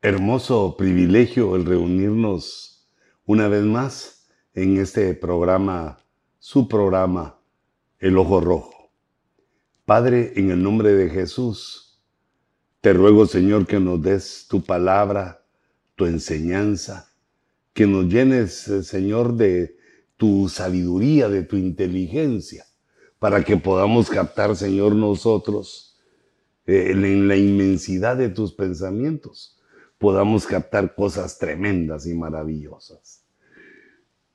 Hermoso privilegio el reunirnos una vez más en este programa, su programa, El Ojo Rojo. Padre, en el nombre de Jesús, te ruego Señor que nos des tu palabra, tu enseñanza, que nos llenes, eh, Señor, de tu sabiduría, de tu inteligencia, para que podamos captar, Señor, nosotros eh, en la inmensidad de tus pensamientos podamos captar cosas tremendas y maravillosas.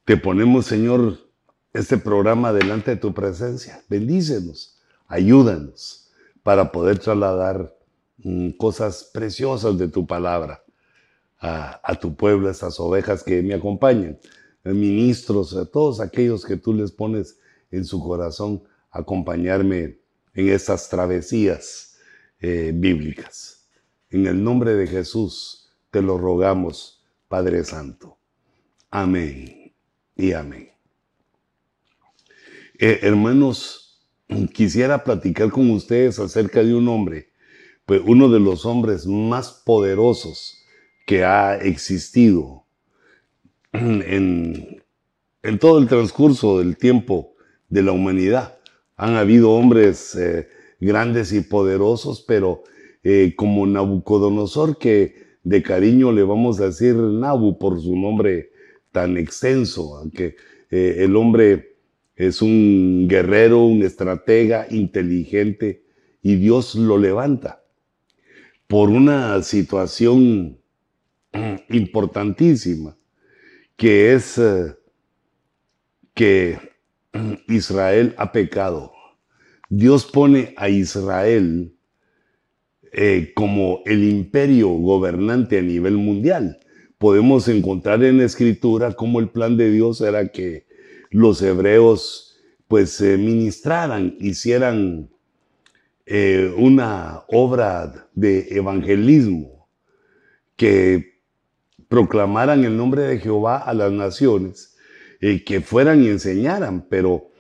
Te ponemos, Señor, este programa delante de tu presencia. Bendícenos, ayúdanos para poder trasladar mm, cosas preciosas de tu palabra a, tu pueblo, a estas ovejas que me acompañan, a ministros, a todos aquellos que tú les pones en su corazón acompañarme en estas travesías eh, bíblicas. En el nombre de Jesús te lo rogamos, Padre Santo. Amén y amén. Eh, hermanos, quisiera platicar con ustedes acerca de un hombre, pues uno de los hombres más poderosos que ha existido en, todo el transcurso del tiempo de la humanidad. Han habido hombres eh, grandes y poderosos, pero eh, como Nabucodonosor, que de cariño le vamos a decir Nabu por su nombre tan extenso, aunque eh, el hombre es un guerrero, un estratega inteligente y Dios lo levanta por una situación importantísima, que es eh, que Israel ha pecado. Dios pone a Israel eh, como el imperio gobernante a nivel mundial. Podemos encontrar en la escritura cómo el plan de Dios era que los hebreos pues ministraran, hicieran eh, una obra de evangelismo, que proclamaran el nombre de Jehová a las naciones, eh, que fueran y enseñaran, pero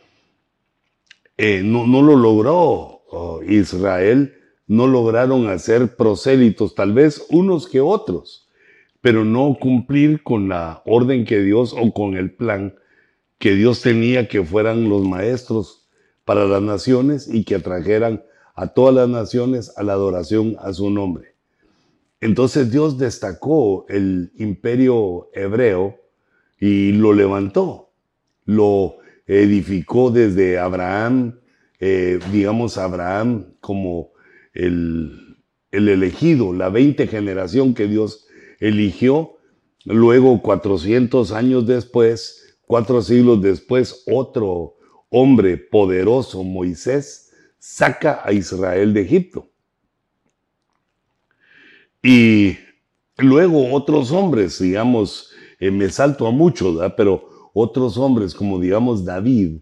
no, no, lo logró oh, Israel no lograron hacer prosélitos, tal vez unos que otros, pero no cumplir con la orden que Dios o con el plan que Dios tenía que fueran los maestros para las naciones y que atrajeran a todas las naciones a la adoración a su nombre. Entonces Dios destacó el imperio hebreo y lo levantó, lo edificó desde Abraham, eh, digamos Abraham como el, elegido, la 20 generación que Dios eligió. Luego, 400 años después, cuatro siglos después, otro hombre poderoso, Moisés, saca a Israel de Egipto. Y luego otros hombres, digamos, eh, me salto a mucho, pero otros hombres como digamos David,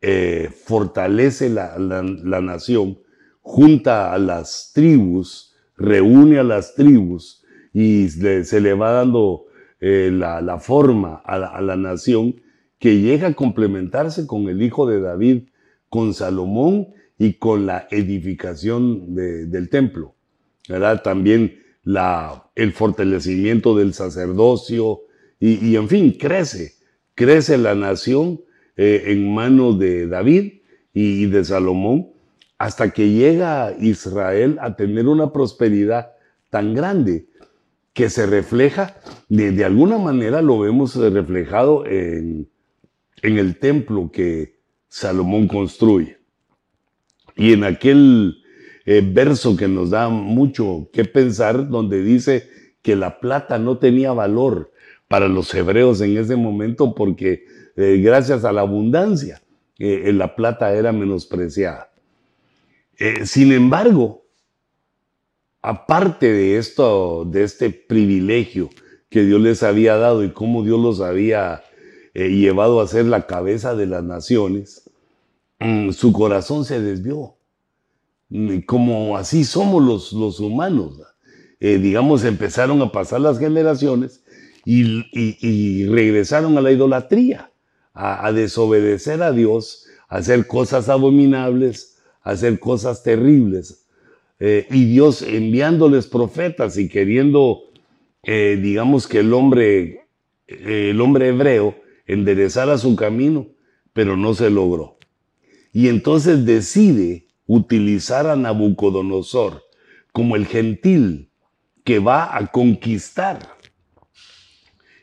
eh, fortalece la, la nación junta a las tribus, reúne a las tribus y se le va dando eh, la, forma a la, nación que llega a complementarse con el hijo de David, con Salomón y con la edificación del templo. ¿verdad? También la, el fortalecimiento del sacerdocio y, en fin, crece, crece la nación eh, en manos de David y de Salomón hasta que llega Israel a tener una prosperidad tan grande que se refleja, de, alguna manera lo vemos reflejado en, el templo que Salomón construye. Y en aquel eh, verso que nos da mucho que pensar, donde dice que la plata no tenía valor para los hebreos en ese momento porque eh, gracias a la abundancia eh, la plata era menospreciada. Eh, sin embargo, aparte de esto, de este privilegio que Dios les había dado y cómo Dios los había eh, llevado a ser la cabeza de las naciones, mm, su corazón se desvió. Mm, como así somos los, los humanos. Eh, digamos, empezaron a pasar las generaciones y, regresaron a la idolatría, a, a desobedecer a Dios, a hacer cosas abominables, hacer cosas terribles. Eh, y Dios enviándoles profetas y queriendo eh, digamos que el hombre, el hombre hebreo enderezara su camino, pero no se logró. Y entonces decide utilizar a Nabucodonosor como el gentil que va a conquistar,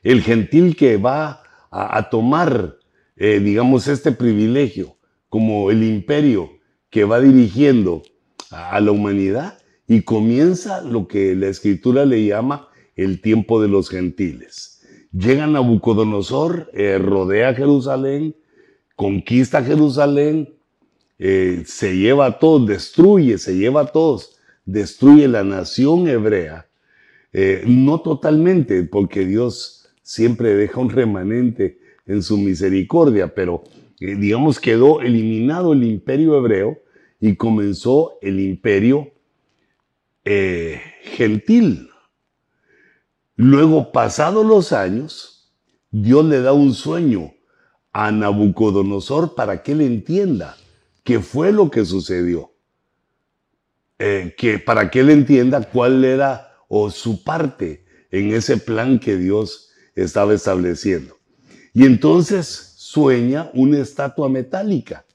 el gentil que va a, tomar, eh, digamos, este privilegio como el imperio que va dirigiendo a, la humanidad y comienza lo que la escritura le llama el tiempo de los gentiles. Llega Nabucodonosor, eh, rodea Jerusalén, conquista Jerusalén, eh, se lleva a todos, destruye, se lleva a todos, destruye la nación hebrea. Eh, no totalmente, porque Dios siempre deja un remanente en su misericordia, pero digamos quedó eliminado el imperio hebreo y comenzó el imperio eh, gentil. Luego, pasados los años, Dios le da un sueño a Nabucodonosor para que él entienda qué fue lo que sucedió. Eh, que, para que él entienda cuál era o su parte en ese plan que Dios estaba estableciendo. Y entonces sueña una estatua metálica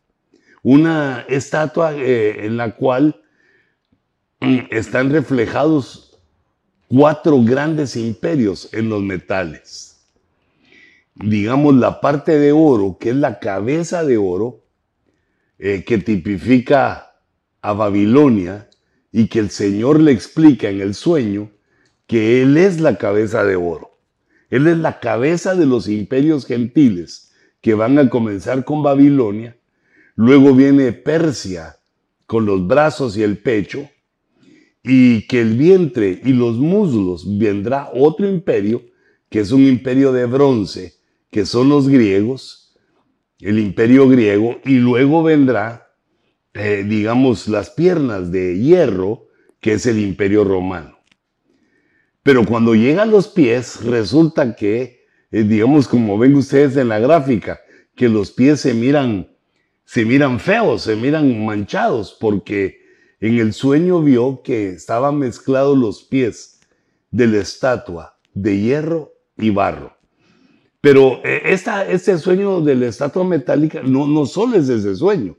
una estatua eh, en la cual mm, están reflejados cuatro grandes imperios en los metales. Digamos, la parte de oro, que es la cabeza de oro, eh, que tipifica a Babilonia y que el Señor le explica en el sueño que Él es la cabeza de oro. Él es la cabeza de los imperios gentiles que van a comenzar con Babilonia Luego viene Persia con los brazos y el pecho, y que el vientre y los muslos vendrá otro imperio, que es un imperio de bronce, que son los griegos, el imperio griego, y luego vendrá, eh, digamos, las piernas de hierro, que es el imperio romano. Pero cuando llegan los pies, resulta que, eh, digamos, como ven ustedes en la gráfica, que los pies se miran se miran feos, se miran manchados, porque en el sueño vio que estaban mezclados los pies de la estatua de hierro y barro. Pero eh, esta, este sueño de la estatua metálica no, no solo es ese sueño,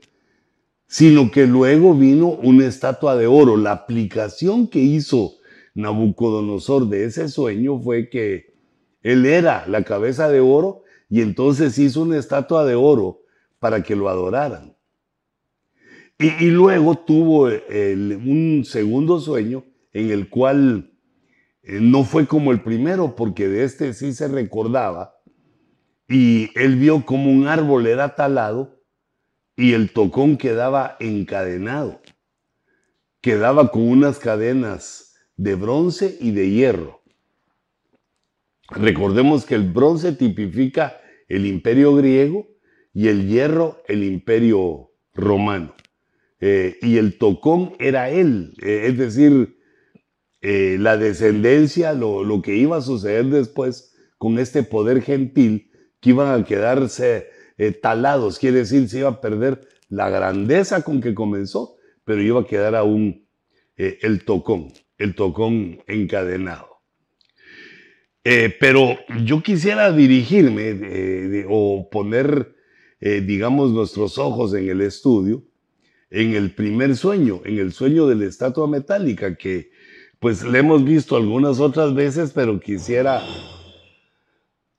sino que luego vino una estatua de oro. La aplicación que hizo Nabucodonosor de ese sueño fue que él era la cabeza de oro y entonces hizo una estatua de oro para que lo adoraran. Y, luego tuvo un segundo sueño en el cual eh, no fue como el primero, porque de este sí se recordaba, y él vio como un árbol era talado y el tocón quedaba encadenado, quedaba con unas cadenas de bronce y de hierro. Recordemos que el bronce tipifica el imperio griego y el hierro el imperio romano. Eh, y el tocón era él, eh, es decir, eh, la descendencia, lo, lo, que iba a suceder después con este poder gentil, que iban a quedarse talados, quiere decir, se iba a perder la grandeza con que comenzó, pero iba a quedar aún el tocón, el tocón encadenado. Pero yo quisiera dirigirme o poner eh, digamos, nuestros ojos en el estudio, en el primer sueño, en el sueño de la estatua metálica, que pues le hemos visto algunas otras veces, pero quisiera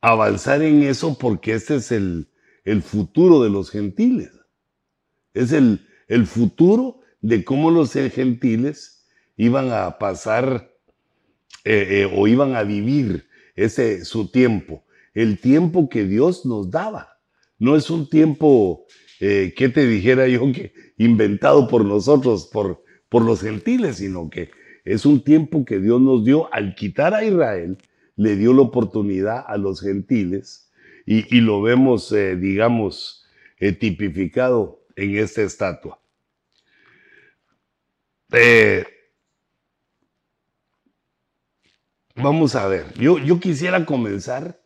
avanzar en eso porque este es el, futuro de los gentiles. Es el, el futuro de cómo los gentiles iban a pasar eh, eh, o iban a vivir ese su tiempo, el tiempo que Dios nos daba. No es un tiempo, eh, que te dijera yo, que inventado por nosotros, por, por los gentiles, sino que es un tiempo que Dios nos dio al quitar a Israel, le dio la oportunidad a los gentiles y, lo vemos, eh, digamos, eh, tipificado en esta estatua. Vamos a ver, yo, yo quisiera comenzar,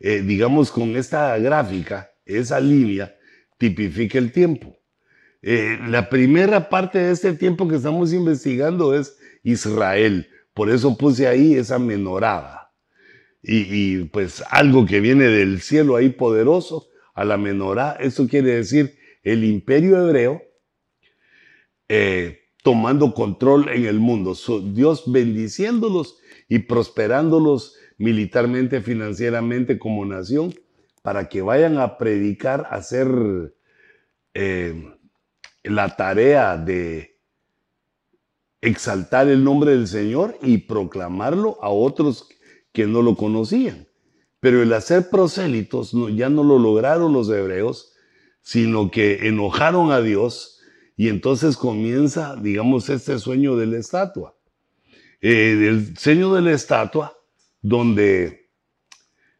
digamos, con esta gráfica esa línea tipifica el tiempo. Eh, la primera parte de este tiempo que estamos investigando es Israel. Por eso puse ahí esa menorada. y, pues algo que viene del cielo ahí poderoso a la menorá. Eso quiere decir el imperio hebreo eh, tomando control en el mundo. Dios bendiciéndolos y prosperándolos militarmente, financieramente como nación, para que vayan a predicar, a hacer eh, la tarea de exaltar el nombre del Señor y proclamarlo a otros que no lo conocían. Pero el hacer prosélitos ya no lo lograron los hebreos, sino que enojaron a Dios y entonces comienza, digamos, este sueño de la estatua. Eh, el sueño de la estatua, donde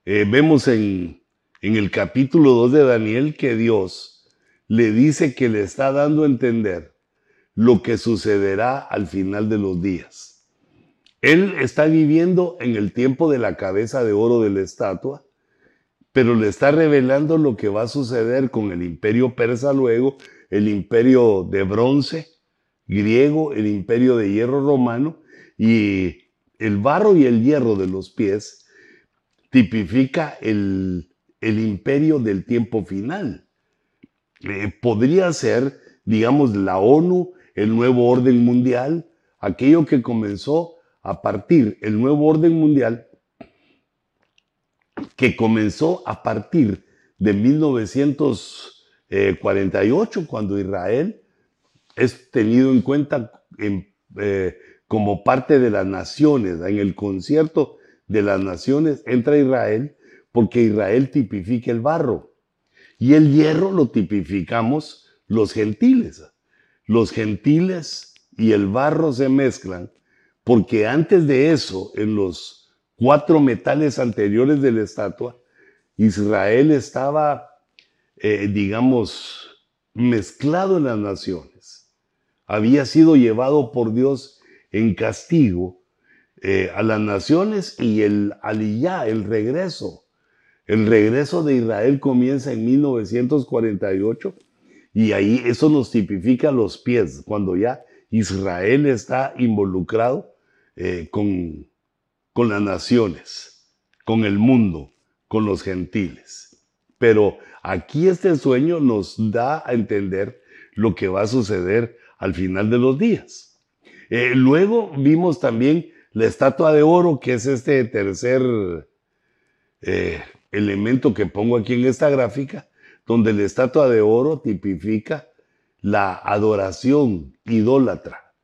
eh, vemos en, en el capítulo 2 de Daniel que Dios le dice que le está dando a entender lo que sucederá al final de los días. Él está viviendo en el tiempo de la cabeza de oro de la estatua, pero le está revelando lo que va a suceder con el imperio persa luego, el imperio de bronce griego, el imperio de hierro romano y el barro y el hierro de los pies tipifica el, imperio del tiempo final. Eh, podría ser, digamos, la ONU, el nuevo orden mundial, aquello que comenzó a partir el nuevo orden mundial que comenzó a partir de 1948, cuando Israel es tenido en cuenta eh, como parte de las naciones. En el concierto de las naciones entra Israel porque Israel tipifica el barro y el hierro lo tipificamos los gentiles. Los gentiles y el barro se mezclan porque antes de eso, en los cuatro metales anteriores de la estatua, Israel estaba, eh, digamos, mezclado en las naciones. Había sido llevado por Dios en castigo eh, a las naciones y el aliyá, el regreso. El regreso de Israel comienza en 1948 y ahí eso nos tipifica los pies, cuando ya Israel está involucrado eh, con, con las naciones, con el mundo, con los gentiles. Pero aquí este sueño nos da a entender lo que va a suceder al final de los días. Eh, luego vimos también la estatua de oro, que es este tercer eh, elemento que pongo aquí en esta gráfica, donde la estatua de oro tipifica la adoración idólatra.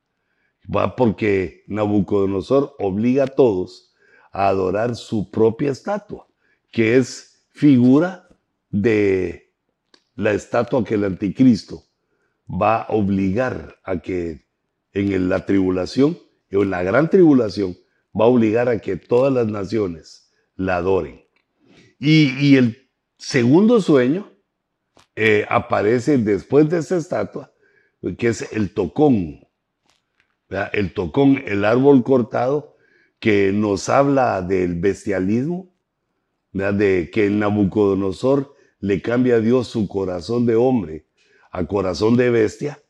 Va porque Nabucodonosor obliga a todos a adorar su propia estatua, que es figura de la estatua que el anticristo va a obligar a que en la tribulación, o en la gran tribulación, va a obligar a que todas las naciones la adoren. Y, el segundo sueño eh, aparece después de esta estatua, que es el tocón, el tocón, el árbol cortado, que nos habla del bestialismo, de que Nabucodonosor le cambia a Dios su corazón de hombre a corazón de bestia,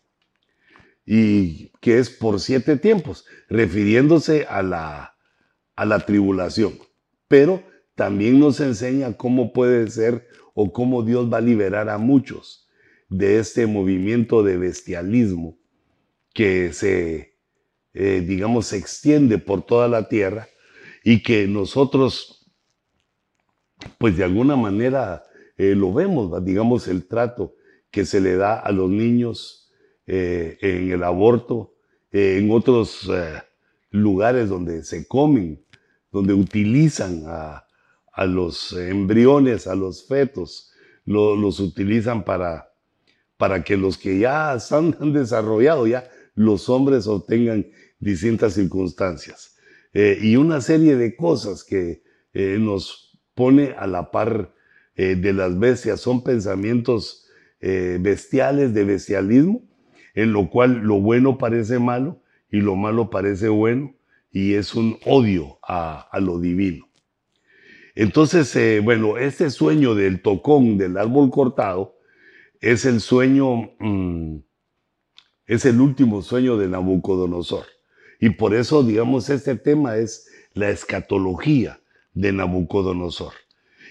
y que es por siete tiempos, refiriéndose a la, a la tribulación. Pero también nos enseña cómo puede ser o cómo Dios va a liberar a muchos de este movimiento de bestialismo que se eh, digamos, se extiende por toda la tierra y que nosotros, pues de alguna manera eh, lo vemos, digamos, el trato que se le da a los niños eh, en el aborto, en otros lugares donde se comen, donde utilizan a, los embriones, a los fetos, los utilizan para, para que los que ya han desarrollado, ya los hombres obtengan distintas circunstancias. Eh, y una serie de cosas que eh, nos pone a la par eh, de las bestias. Son pensamientos bestiales, de bestialismo, en lo cual lo bueno parece malo y lo malo parece bueno, y es un odio a, lo divino. Entonces, bueno, este sueño del tocón del árbol cortado es el sueño, mm, es el último sueño de Nabucodonosor. Y por eso, digamos, este tema es la escatología de Nabucodonosor.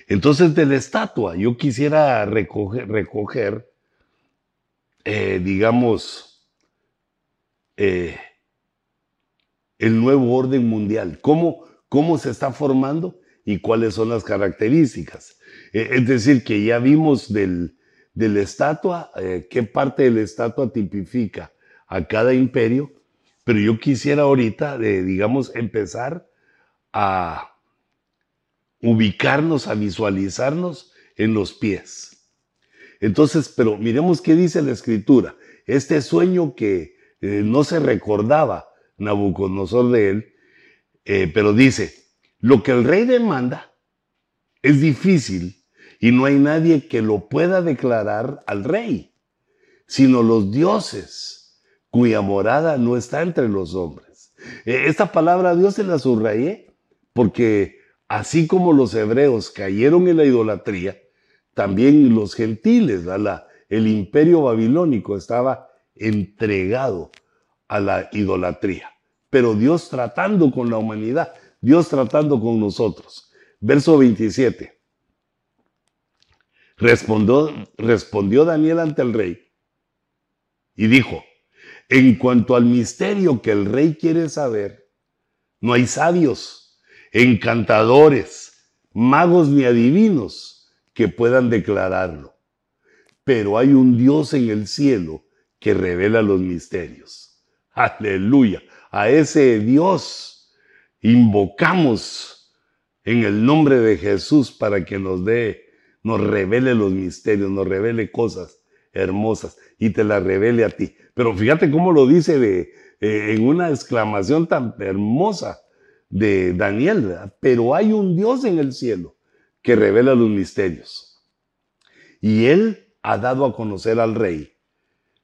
Entonces de la estatua yo quisiera recoger eh, digamos, eh, el nuevo orden mundial, cómo, cómo se está formando y cuáles son las características. Eh, es decir, que ya vimos del, de la estatua, qué parte de la estatua tipifica a cada imperio, pero yo quisiera ahorita, digamos, empezar a ubicarnos, a visualizarnos en los pies. Entonces, pero miremos qué dice la escritura. Este sueño que eh, no se recordaba Nabucodonosor de él, eh, pero dice, lo que el rey demanda es difícil y no hay nadie que lo pueda declarar al rey, sino los dioses, cuya morada no está entre los hombres. Eh, esta palabra Dios se la subrayé porque así como los hebreos cayeron en la idolatría, también los gentiles, el imperio babilónico estaba entregado a la idolatría. Pero Dios tratando con la humanidad, Dios tratando con nosotros. Verso 27. Respondió, respondió Daniel ante el rey y dijo, en cuanto al misterio que el rey quiere saber, no hay sabios, encantadores, magos ni adivinos que puedan declararlo. Pero hay un Dios en el cielo que revela los misterios. Aleluya. A ese Dios invocamos en el nombre de Jesús para que nos dé, nos revele los misterios, nos revele cosas hermosas y te las revele a ti. Pero fíjate cómo lo dice de, eh, en una exclamación tan hermosa de Daniel, pero hay un Dios en el cielo que revela los misterios. Y él ha dado a conocer al rey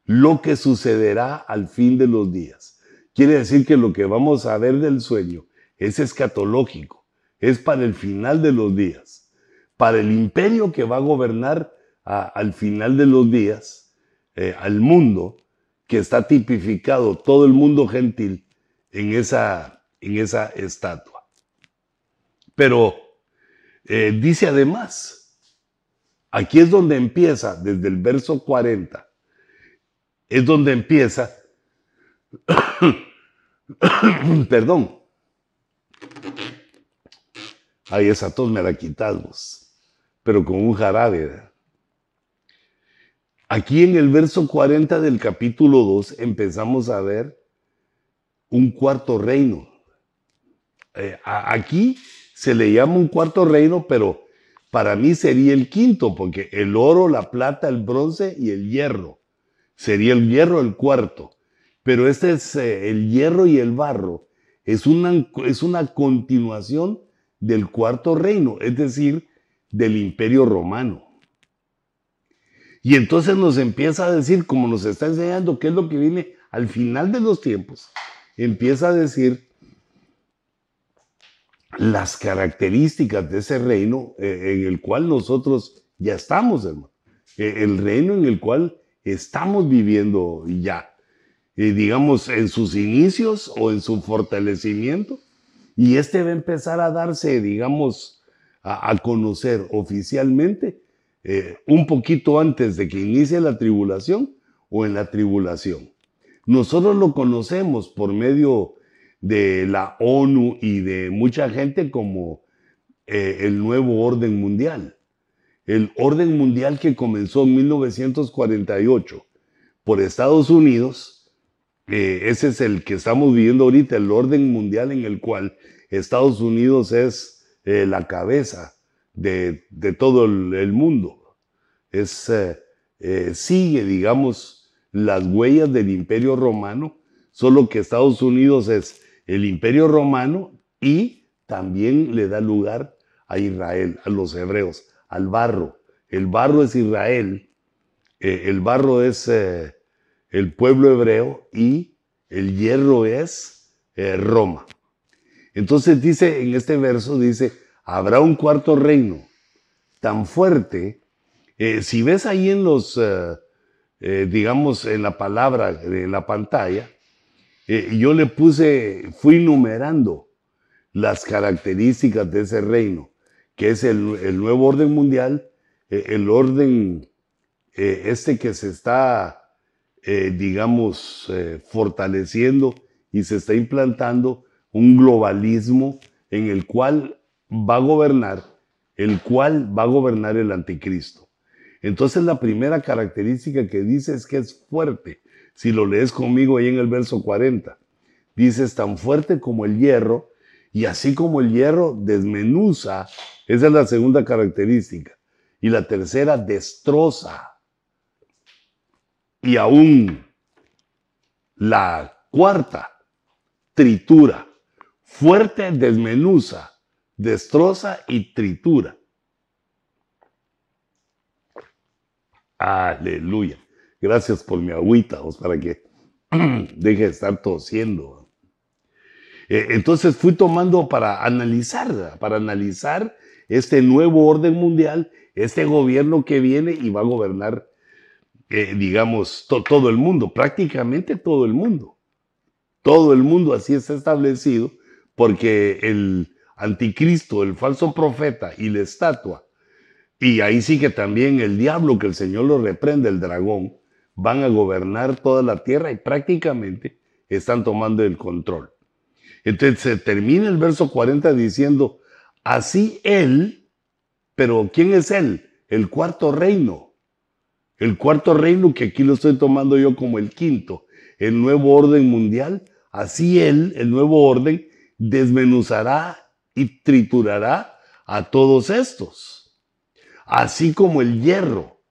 lo que sucederá al fin de los días. Quiere decir que lo que vamos a ver del sueño es escatológico, es para el final de los días, para el imperio que va a gobernar al final de los días, eh, al mundo, que está tipificado todo el mundo gentil en esa, en esa estatua. Pero eh, dice además, aquí es donde empieza, desde el verso 40, es donde empieza, perdón, ahí esa tos me la quitamos, pero con un jarabe. Aquí en el verso 40 del capítulo 2 empezamos a ver un cuarto reino. Eh, aquí se le llama un cuarto reino, pero para mí sería el quinto, porque el oro, la plata, el bronce y el hierro. Sería el hierro el cuarto. Pero este es eh, el hierro y el barro. Es una, es una continuación del cuarto reino, es decir, del imperio romano. Y entonces nos empieza a decir, como nos está enseñando qué es lo que viene al final de los tiempos, empieza a decir las características de ese reino eh, en el cual nosotros ya estamos, hermano. Eh, el reino en el cual estamos viviendo ya, eh, digamos, en sus inicios o en su fortalecimiento. Y este va a empezar a darse, digamos, a, conocer oficialmente un poquito antes de que inicie la tribulación o en la tribulación. Nosotros lo conocemos por medio de la ONU y de mucha gente como eh, el nuevo orden mundial. El orden mundial que comenzó en 1948 por Estados Unidos, eh, ese es el que estamos viviendo ahorita, el orden mundial en el cual Estados Unidos es eh, la cabeza de, todo el, el, mundo. Es, sigue, digamos, las huellas del imperio romano, solo que Estados Unidos es el imperio romano y también le da lugar a Israel, a los hebreos, al barro. El barro es Israel, eh, el barro es eh, el pueblo hebreo y el hierro es eh, Roma. Entonces dice en este verso, dice, habrá un cuarto reino tan fuerte. si ves ahí en los, digamos, en la palabra de la pantalla, eh, yo le puse, fui numerando las características de ese reino, que es el, nuevo orden mundial, eh, el orden eh, este que se está, digamos, fortaleciendo y se está implantando un globalismo en el cual va a gobernar, el cual va a gobernar el anticristo. Entonces la primera característica que dice es que es fuerte. Si lo lees conmigo ahí en el verso 40, dice es tan fuerte como el hierro y así como el hierro desmenuza, esa es la segunda característica. Y la tercera, destroza. Y aún la cuarta, tritura. Fuerte, desmenuza, destroza y tritura. Aleluya. Gracias por mi agüita, para que deje de estar tosiendo. Eh, entonces fui tomando para analizar, para analizar este nuevo orden mundial, este gobierno que viene y va a gobernar, eh, digamos, todo el mundo, prácticamente todo el mundo. Todo el mundo así está establecido porque el anticristo, el falso profeta y la estatua, y ahí sí que también el diablo, que el Señor lo reprende, el dragón, van a gobernar toda la tierra y prácticamente están tomando el control. Entonces se termina el verso 40 diciendo, así él, pero ¿quién es él? El cuarto reino. El cuarto reino que aquí lo estoy tomando yo como el quinto, el nuevo orden mundial. Así él, el nuevo orden, desmenuzará y triturará a todos estos. Así como el hierro,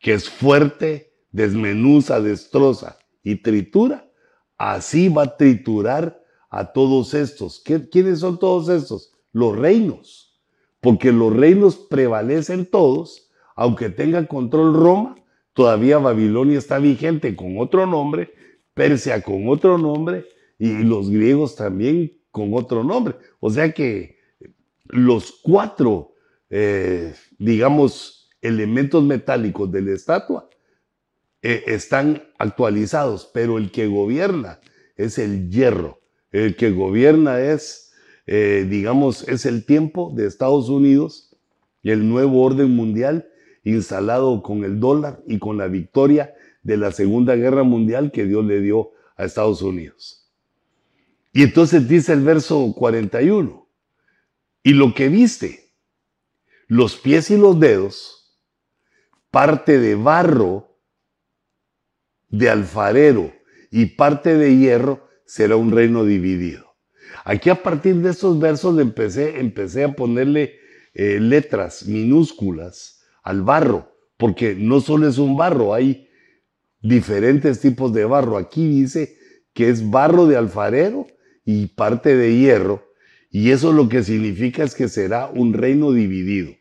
que es fuerte, desmenuza, destroza y tritura, así va a triturar a todos estos. ¿Quiénes son todos estos? Los reinos. Porque los reinos prevalecen todos, aunque tenga control Roma, todavía Babilonia está vigente con otro nombre, Persia con otro nombre y los griegos también con otro nombre. O sea que los cuatro, eh, digamos, elementos metálicos de la estatua eh, están actualizados, pero el que gobierna es el hierro. El que gobierna es, eh, digamos, es el tiempo de Estados Unidos y el nuevo orden mundial instalado con el dólar y con la victoria de la Segunda Guerra Mundial que Dios le dio a Estados Unidos. Y entonces dice el verso 41, y lo que viste, los pies y los dedos, parte de barro de alfarero y parte de hierro, será un reino dividido. Aquí a partir de estos versos empecé, empecé a ponerle eh, letras minúsculas al barro, porque no solo es un barro, hay diferentes tipos de barro. Aquí dice que es barro de alfarero y parte de hierro, y eso lo que significa es que será un reino dividido.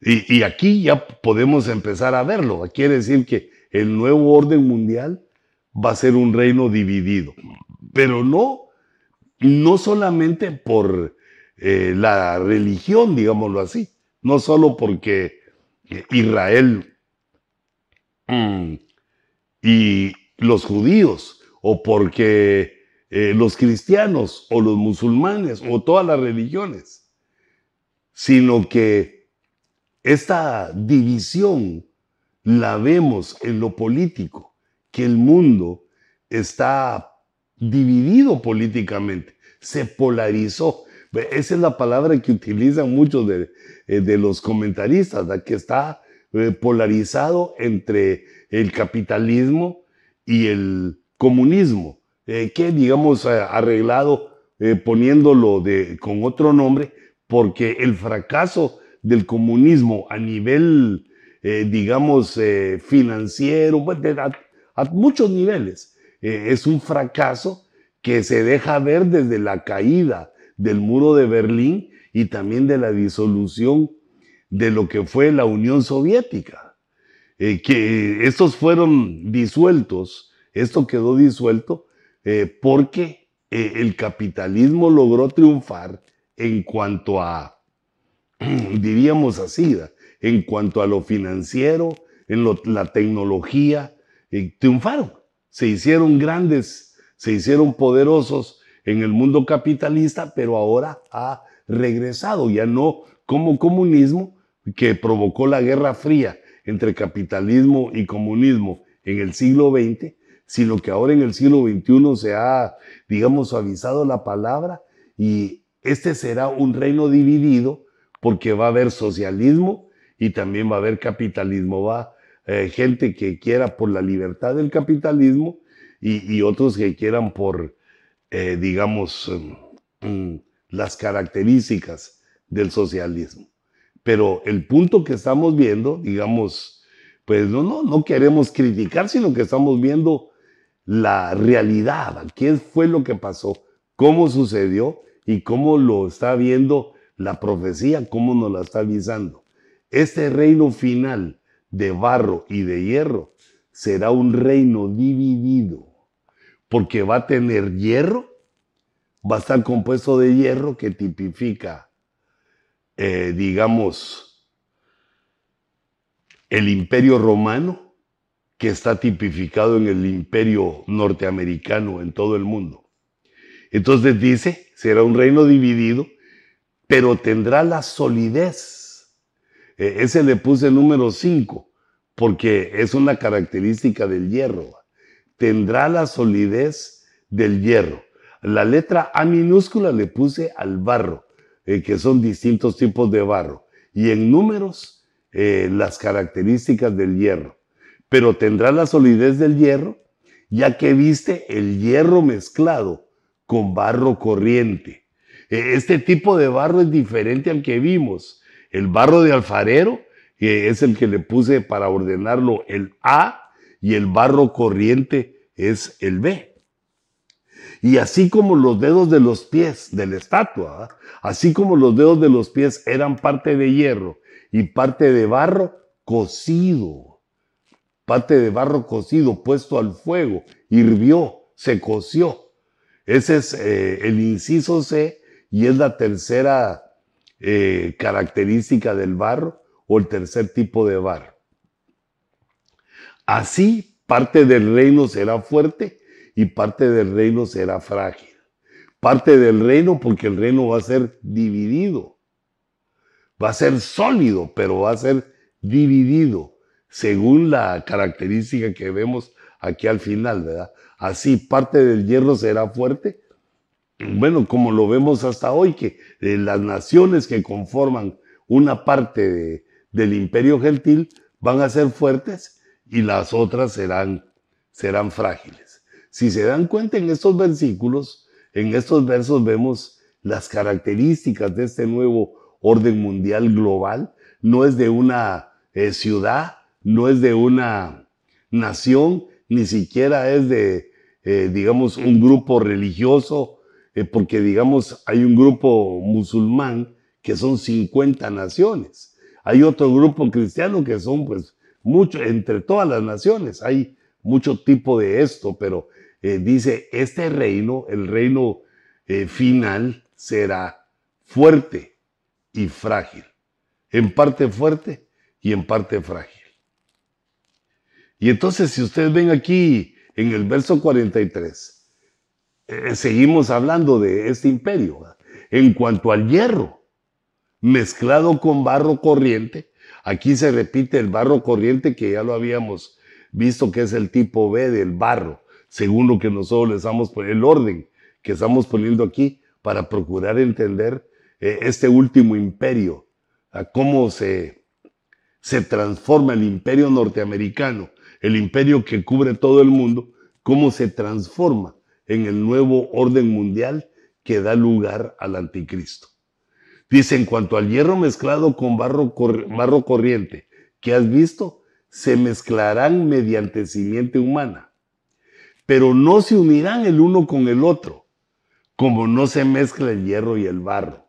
Y, y aquí ya podemos empezar a verlo. Quiere decir que el nuevo orden mundial va a ser un reino dividido. Pero no, no solamente por eh, la religión, digámoslo así, no solo porque Israel mm, y los judíos, o porque eh, los cristianos, o los musulmanes, o todas las religiones, sino que esta división la vemos en lo político, que el mundo está dividido políticamente, se polarizó. Esa es la palabra que utilizan muchos de, eh, los comentaristas, que está eh, polarizado entre el capitalismo y el comunismo, eh, que digamos arreglado poniéndolo con otro nombre, porque el fracaso del comunismo a nivel, digamos, financiero, a muchos niveles, eh, es un fracaso que se deja ver desde la caída del muro de Berlín y también de la disolución de lo que fue la Unión Soviética. Eh, que estos fueron disueltos, esto quedó disuelto eh, porque el capitalismo logró triunfar en cuanto a, diríamos así, en cuanto a lo financiero, en la tecnología, triunfaron. Se hicieron grandes, se hicieron poderosos en el mundo capitalista, pero ahora ha regresado, ya no como comunismo que provocó la Guerra Fría entre capitalismo y comunismo en el siglo XX, sino que ahora en el siglo XXI se ha, digamos, suavizado la palabra y este será un reino dividido porque va a haber socialismo y también va a haber capitalismo. Va eh, gente que quiera por la libertad del capitalismo y, otros que quieran por, eh, digamos, mm, mm, las características del socialismo. Pero el punto que estamos viendo, digamos, pues no, no, no queremos criticar, sino que estamos viendo la realidad, qué fue lo que pasó, cómo sucedió y cómo lo está viendo la profecía, cómo nos la está avisando. Este reino final de barro y de hierro será un reino dividido, porque va a tener hierro, va a estar compuesto de hierro que tipifica, eh, digamos, el imperio romano, que está tipificado en el imperio norteamericano en todo el mundo. Entonces dice, será un reino dividido, pero tendrá la solidez. E, ese le puse número 5, porque es una característica del hierro. Tendrá la solidez del hierro. La letra A minúscula le puse al barro, eh, que son distintos tipos de barro. Y en números, eh, las características del hierro pero tendrá la solidez del hierro, ya que viste el hierro mezclado con barro corriente. E, este tipo de barro es diferente al que vimos. El barro de alfarero, que es el que le puse para ordenarlo el A, y el barro corriente es el B. Y así como los dedos de los pies de la estatua, así como los dedos de los pies eran parte de hierro y parte de barro cocido parte de barro cocido puesto al fuego, hirvió, se coció. Ese es eh, el inciso C y es la tercera eh, característica del barro o el tercer tipo de barro. Así, parte del reino será fuerte y parte del reino será frágil. Parte del reino porque el reino va a ser dividido. Va a ser sólido, pero va a ser dividido según la característica que vemos aquí al final, ¿verdad? Así parte del hierro será fuerte. Bueno, como lo vemos hasta hoy, que eh, las naciones que conforman una parte del imperio gentil van a ser fuertes y las otras serán, serán frágiles. Si se dan cuenta en estos versículos, en estos versos vemos las características de este nuevo orden mundial global. No es de una eh, ciudad, no es de una nación, ni siquiera es de, eh, digamos, un grupo religioso, eh, porque, digamos, hay un grupo musulmán que son 50 naciones. Hay otro grupo cristiano que son, pues, mucho, entre todas las naciones, hay mucho tipo de esto, pero eh, dice, este reino, el reino final, será fuerte y frágil. En parte fuerte y en parte frágil. Y entonces, si ustedes ven aquí en el verso 43, eh, seguimos hablando de este imperio. En cuanto al hierro, mezclado con barro corriente, aquí se repite el barro corriente que ya lo habíamos visto que es el tipo B del barro, según lo que nosotros le estamos poniendo, el orden que estamos poniendo aquí para procurar entender eh, este último imperio, cómo se, se transforma el imperio norteamericano el imperio que cubre todo el mundo, cómo se transforma en el nuevo orden mundial que da lugar al anticristo. Dice, en cuanto al hierro mezclado con barro, barro corriente que has visto, se mezclarán mediante simiente humana, pero no se unirán el uno con el otro, como no se mezcla el hierro y el barro.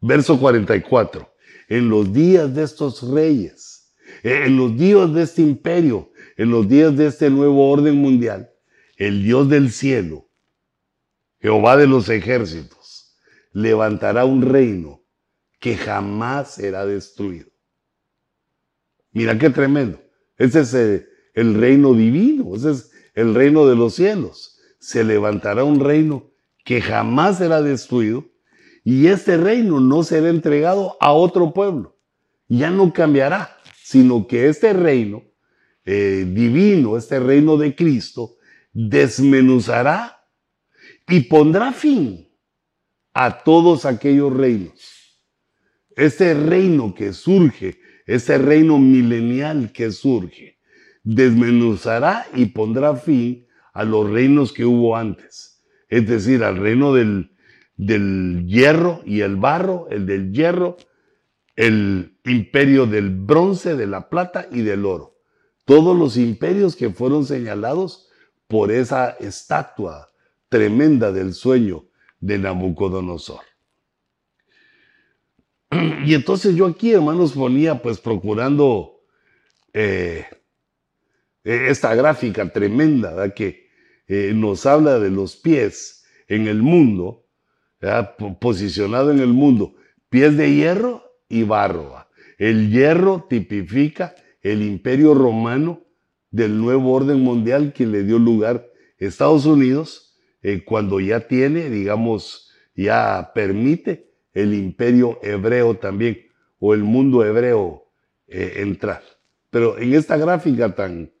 Verso 44. En los días de estos reyes, en los días de este imperio, en los días de este nuevo orden mundial, el Dios del cielo, Jehová de los ejércitos, levantará un reino que jamás será destruido. Mira qué tremendo. Ese es el, reino divino, ese es el reino de los cielos. se levantará un reino que jamás será destruido y este reino no será entregado a otro pueblo. Ya no cambiará, sino que este reino eh, divino, este reino de Cristo, desmenuzará y pondrá fin a todos aquellos reinos. Este reino que surge, este reino milenial que surge, desmenuzará y pondrá fin a los reinos que hubo antes. Es decir, al reino del, del hierro y el barro, el del hierro, el imperio del bronce, de la plata y del oro. Todos los imperios que fueron señalados por esa estatua tremenda del sueño de Nabucodonosor. Y entonces yo aquí, hermanos, ponía pues procurando eh, esta gráfica tremenda que eh, nos habla de los pies en el mundo, posicionado en el mundo, pies de hierro y barro. El hierro tipifica el imperio romano del nuevo orden mundial que le dio lugar Estados Unidos eh, cuando ya tiene, digamos, ya permite el imperio hebreo también o el mundo hebreo eh, entrar. Pero en esta gráfica tan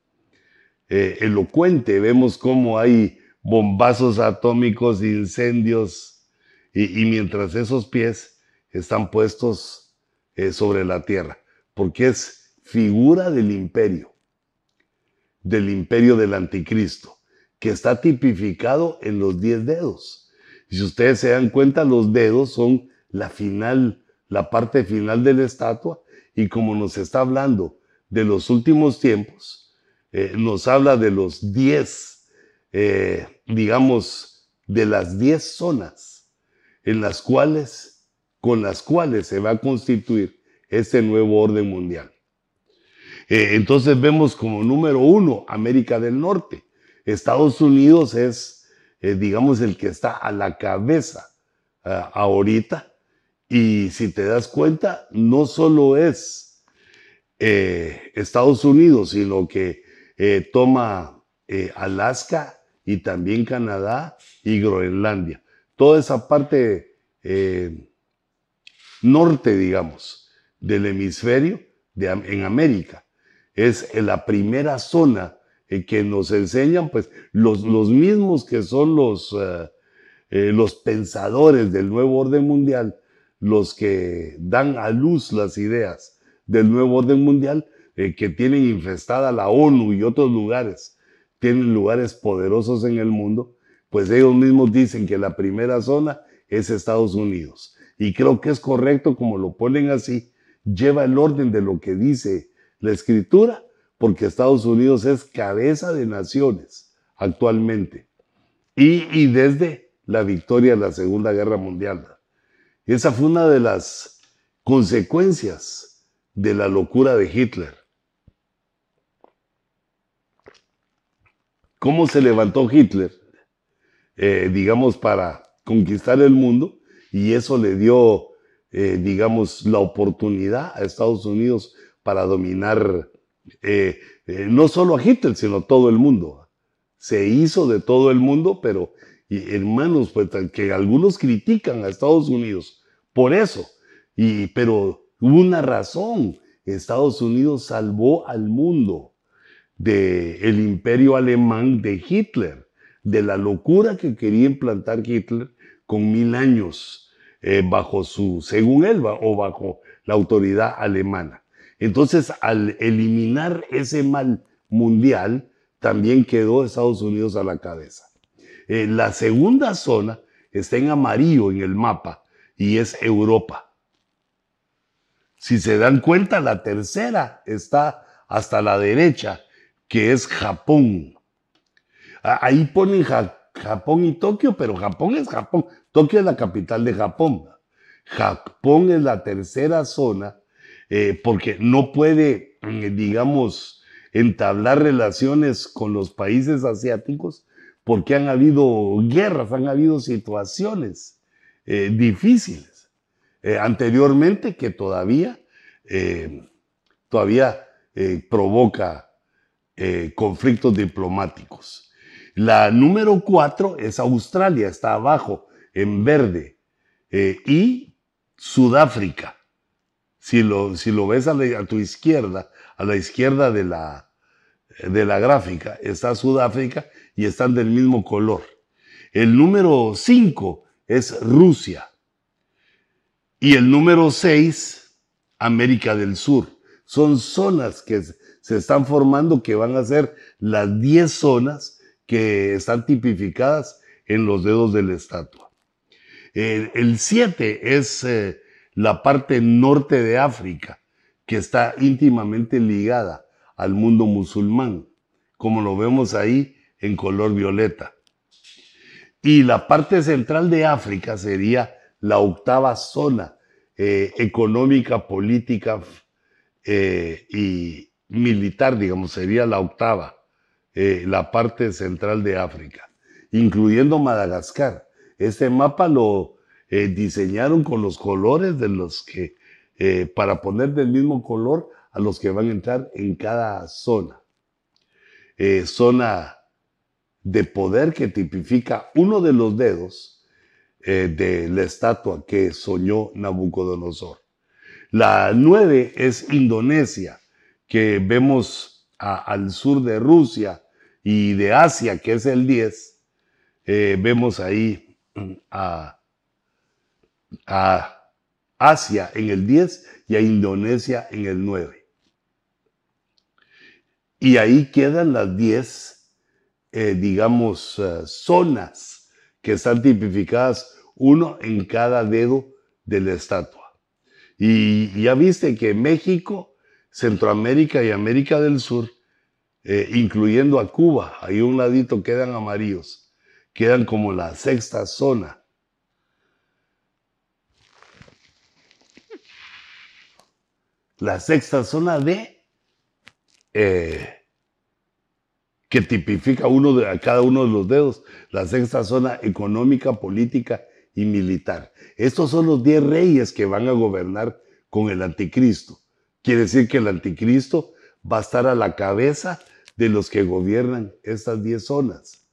eh, elocuente vemos cómo hay bombazos atómicos, incendios, y mientras esos pies están puestos sobre la tierra, porque es figura del imperio del imperio del anticristo, que está tipificado en los diez dedos. Si ustedes se dan cuenta, los dedos son la final, la parte final de la estatua, y como nos está hablando de los últimos tiempos, eh, nos habla de los diez, eh, digamos, de las diez zonas en las cuales, con las cuales se va a constituir este nuevo orden mundial. Eh, entonces vemos como número uno América del Norte. Estados Unidos es, eh, digamos, el que está a la cabeza ah, ahorita. Y si te das cuenta, no solo es eh, Estados Unidos, sino que toma Alaska y también Canadá y Groenlandia. Toda esa parte norte, digamos, del hemisferio en América es la primera zona que nos enseñan, pues, los, los mismos que son los, eh, eh, los pensadores del nuevo orden mundial, los que dan a luz las ideas del nuevo orden mundial, eh, que tienen infestada la ONU y otros lugares, tienen lugares poderosos en el mundo, pues ellos mismos dicen que la primera zona es Estados Unidos. Y creo que es correcto como lo ponen así, lleva el orden de lo que dice la escritura, porque Estados Unidos es cabeza de naciones actualmente. Y, desde la victoria de la Segunda Guerra Mundial. esa fue una de las consecuencias de la locura de Hitler. ¿Cómo se levantó Hitler? Eh, digamos, para conquistar el mundo y eso le dio, eh, digamos, la oportunidad a Estados Unidos para dominar eh, eh, no solo a Hitler, sino todo el mundo. Se hizo de todo el mundo, pero hermanos, pues que algunos critican a Estados Unidos por eso. Y, pero hubo una razón. Estados Unidos salvó al mundo del el imperio alemán de Hitler, de la locura que quería implantar Hitler con mil años eh, bajo su, según él, o bajo la autoridad alemana. Entonces, al eliminar ese mal mundial, también quedó Estados Unidos a la cabeza. Eh, la segunda zona está en amarillo en el mapa y es Europa. Si se dan cuenta, la tercera está hasta la derecha, que es Japón. Ahí ponen Japón y Tokio, pero Japón es Japón. Tokio es la capital de Japón. Japón es la tercera zona eh, porque no puede, eh, digamos, entablar relaciones con los países asiáticos porque han habido guerras, han habido situaciones eh, difíciles anteriormente que todavía, todavía provoca conflictos diplomáticos. La número cuatro es Australia, está abajo, en verde. Eh, y Sudáfrica. Si lo, si lo ves a, tu izquierda, a la izquierda de la, de la gráfica, está Sudáfrica y están del mismo color. El número 5 es Rusia. Y el número 6, América del Sur. Son zonas que se están formando que van a ser las 10 zonas que están tipificadas en los dedos de la estatua. El 7 es eh, la parte norte de África, que está íntimamente ligada al mundo musulmán, como lo vemos ahí en color violeta. Y la parte central de África sería la octava zona eh, económica, política eh, y militar, digamos, sería la octava, eh, la parte central de África, incluyendo Madagascar. Este mapa lo diseñaron con los colores de los que, para poner del mismo color a los que van a entrar en cada zona. zona de poder que tipifica uno de los dedos eh, de la estatua que soñó Nabucodonosor. La nueve es Indonesia, que vemos al sur de Rusia y de Asia, que es el 10. Eh, vemos ahí a, a Asia en el 10 y a Indonesia en el 9. Y ahí quedan las 10 eh, digamos, eh, zonas que están tipificadas, uno en cada dedo de la estatua. Y ya viste que México, Centroamérica y América del Sur, eh, incluyendo a Cuba, ahí un ladito quedan amarillos, quedan como la sexta zona. La sexta zona de que tipifica uno a cada uno de los dedos, la sexta zona económica, política y militar. Estos son los diez reyes que van a gobernar con el anticristo. Quiere decir que el anticristo va a estar a la cabeza de los que gobiernan estas diez zonas.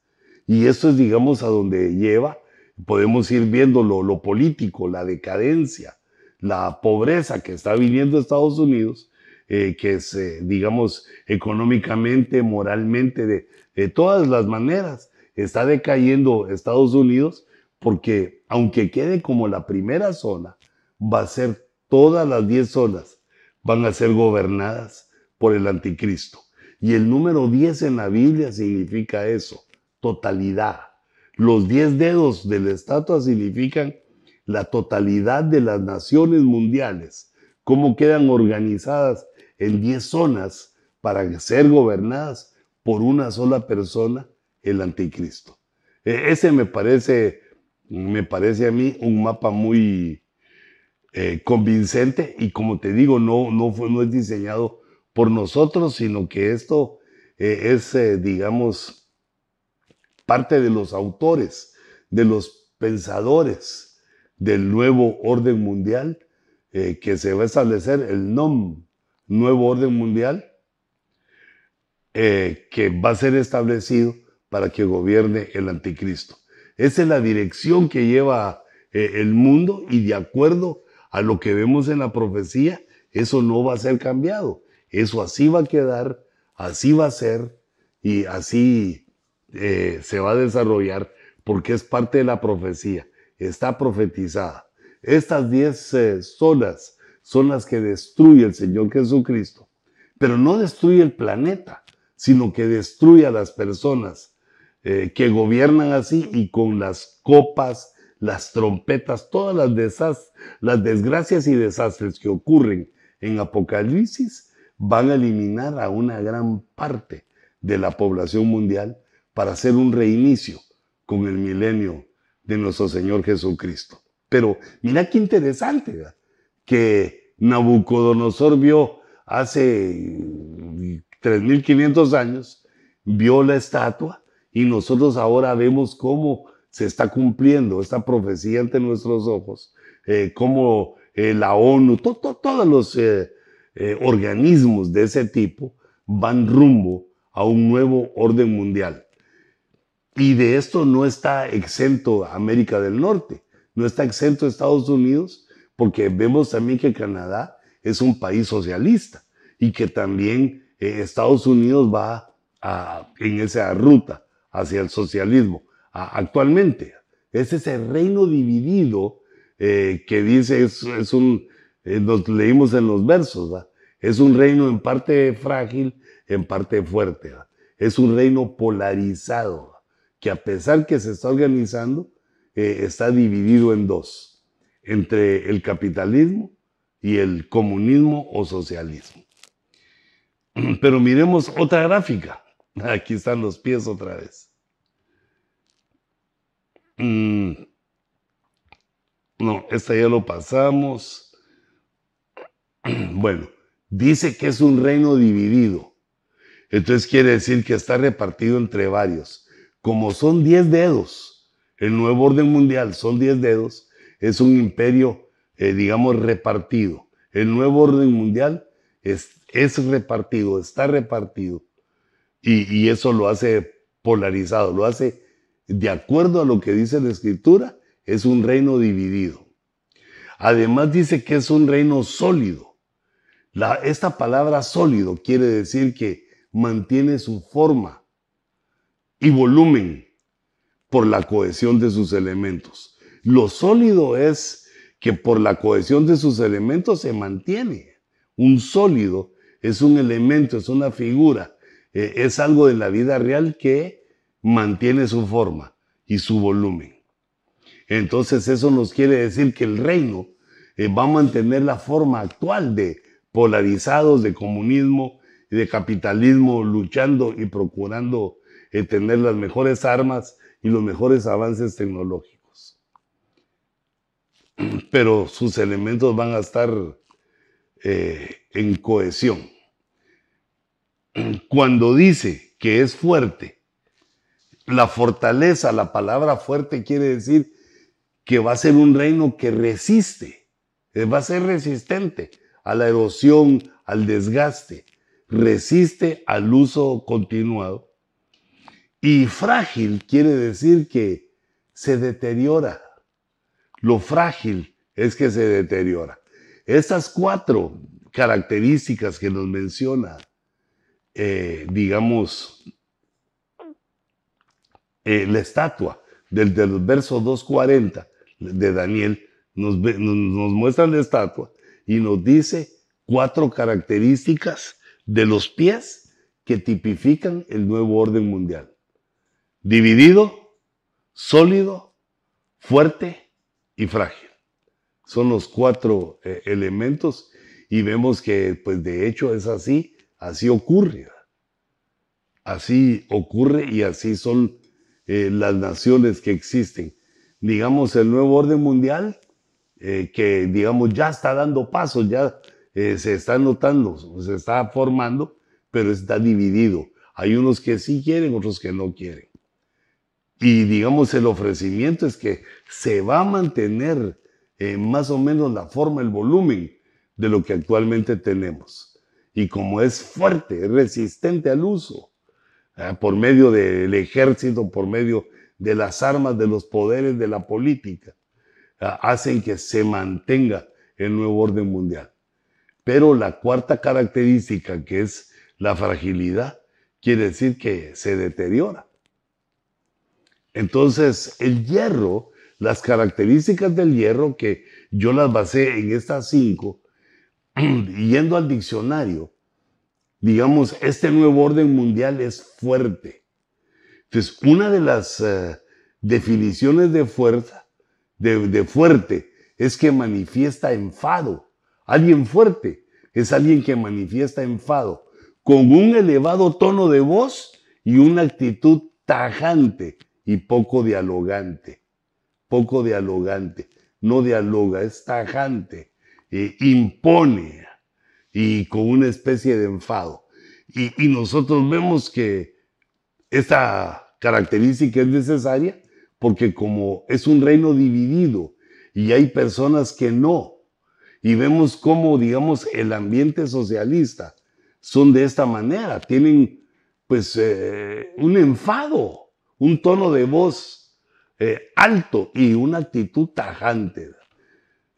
Y esto es, digamos, a donde lleva, podemos ir viendo lo, lo político, la decadencia, la pobreza que está viviendo Estados Unidos eh, que es, digamos, económicamente, moralmente, de, de todas las maneras, está decayendo Estados Unidos porque aunque quede como la primera zona, va a ser todas las 10 zonas, van a ser gobernadas por el anticristo. Y el número 10 en la Biblia significa eso, totalidad. Los 10 dedos de la estatua significan la totalidad de las naciones mundiales, cómo quedan organizadas en 10 zonas para ser gobernadas por una sola persona, el anticristo. E, ese me parece, me parece a mí un mapa muy eh, convincente y como te digo, no, no, fue, no es diseñado por nosotros, sino que esto eh, es, eh, digamos, parte de los autores, de los pensadores del nuevo orden mundial que se va a establecer el NOM, nuevo orden mundial eh, que va a ser establecido para que gobierne el anticristo. Esa es la dirección que lleva eh, el mundo y de acuerdo a lo que vemos en la profecía, eso no va a ser cambiado. Eso así va a quedar, así va a ser y así eh, se va a desarrollar porque es parte de la profecía, está profetizada. Estas diez zonas son las que destruye el Señor Jesucristo. Pero no destruye el planeta, sino que destruye a las personas eh, que gobiernan así y con las copas, las trompetas, todas las desgracias y desastres que ocurren en Apocalipsis van a eliminar a una gran parte de la población mundial para hacer un reinicio con el milenio de nuestro Señor Jesucristo. Pero mira qué interesante, ¿verdad? que Nabucodonosor vio hace 3.500 años, vio la estatua y nosotros ahora vemos cómo se está cumpliendo esta profecía ante nuestros ojos, eh, cómo eh, la ONU, todos los eh, organismos de ese tipo van rumbo a un nuevo orden mundial. Y de esto no está exento América del Norte, no está exento Estados Unidos, porque vemos también que Canadá es un país socialista y que también eh, Estados Unidos va en esa ruta hacia el socialismo actualmente. Es ese reino dividido eh, que dice, es, es un, eh, nos leímos en los versos, es un reino en parte frágil, en parte fuerte. Es un reino polarizado, que a pesar que se está organizando, está dividido en dos, entre el capitalismo y el comunismo o socialismo. Pero miremos otra gráfica. Aquí están los pies otra vez. Mm. No, esta ya lo pasamos. Bueno, dice que es un reino dividido. Entonces quiere decir que está repartido entre varios. Como son 10 dedos, el nuevo orden mundial son 10 dedos, es un imperio, eh, digamos, repartido. El nuevo orden mundial es, es repartido, está repartido. Y, eso lo hace polarizado, lo hace de acuerdo a lo que dice la escritura, es un reino dividido. Además dice que es un reino sólido. Esta palabra sólido quiere decir que mantiene su forma y volumen por la cohesión de sus elementos. Lo sólido es que por la cohesión de sus elementos se mantiene. Un sólido es un elemento, es una figura eh, es algo de la vida real que mantiene su forma y su volumen. Entonces eso nos quiere decir que el reino eh, va a mantener la forma actual de polarizados, de comunismo de capitalismo, luchando y procurando eh, tener las mejores armas y los mejores avances tecnológicos. Pero sus elementos van a estar en cohesión cuando dice que es fuerte, la fortaleza, la palabra fuerte quiere decir que va a ser un reino que resiste, eh, va a ser resistente a la erosión, al desgaste, resiste al uso continuado. Y frágil quiere decir que se deteriora. Lo frágil es que se deteriora. Estas cuatro características que nos menciona eh, digamos, eh, la estatua del, del verso 240 de Daniel nos, nos muestra la estatua y nos dice cuatro características de los pies que tipifican el nuevo orden mundial. Dividido, sólido, fuerte y frágil. Son los cuatro eh, elementos y vemos que pues de hecho es así Así ocurre. Así ocurre y así son eh, las naciones que existen. Digamos, el nuevo orden mundial, eh, que digamos ya está dando pasos, ya se está notando, se está formando, pero está dividido. Hay unos que sí quieren, otros que no quieren. Y digamos, el ofrecimiento es que se va a mantener más o menos la forma, el volumen de lo que actualmente tenemos y como es fuerte, es resistente al uso, ¿eh? por medio del ejército, por medio de las armas, de los poderes de la política, ¿eh? hacen que se mantenga el nuevo orden mundial. Pero la cuarta característica, que es la fragilidad, quiere decir que se deteriora. Entonces, el hierro, las características del hierro, que yo las basé en estas cinco, yendo al diccionario, digamos, este nuevo orden mundial es fuerte. Entonces, una de las eh, definiciones de fuerza, de, de fuerte, es que manifiesta enfado. Alguien fuerte es alguien que manifiesta enfado con un elevado tono de voz y una actitud tajante y poco dialogante. Poco dialogante. No dialoga, es tajante impone y con una especie de enfado. Y, nosotros vemos que esta característica es necesaria porque como es un reino dividido y hay personas que no, y vemos cómo, digamos, el ambiente socialista son de esta manera, tienen pues eh, un enfado, un tono de voz eh, alto y una actitud tajante.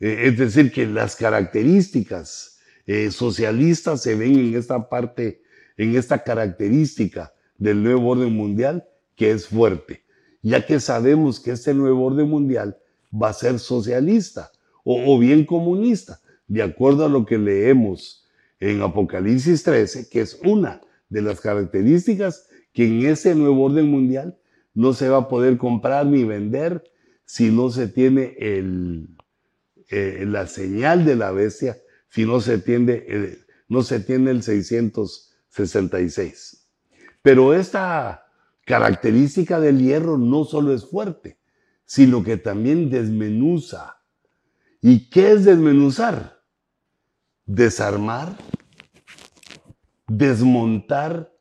Eh, es decir, que las características eh, socialistas se ven en esta parte, en esta característica del nuevo orden mundial que es fuerte, ya que sabemos que este nuevo orden mundial va a ser socialista o, o bien comunista, de acuerdo a lo que leemos en Apocalipsis 13, que es una de las características que en ese nuevo orden mundial no se va a poder comprar ni vender si no se tiene el, eh, la señal de la bestia, si no se, tiene, eh, no se tiene el 666. Pero esta característica del hierro no solo es fuerte, sino que también desmenuza. ¿Y qué es desmenuzar? Desarmar, desmontar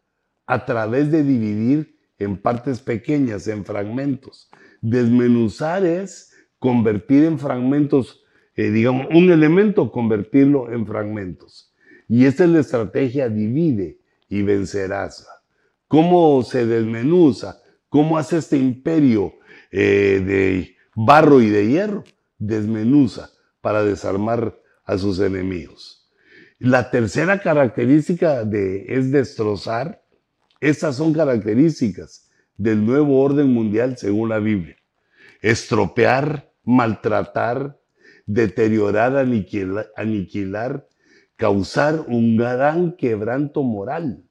a través de dividir en partes pequeñas, en fragmentos. Desmenuzar es convertir en fragmentos, eh, digamos, un elemento, convertirlo en fragmentos. Y esta es la estrategia divide y vencerás. ¿Cómo se desmenuza? ¿Cómo hace este imperio eh, de barro y de hierro? Desmenuza para desarmar a sus enemigos. La tercera característica de, es destrozar estas son características del nuevo orden mundial según la Biblia. Estropear, maltratar, deteriorar, aniquilar, causar un gran quebranto moral.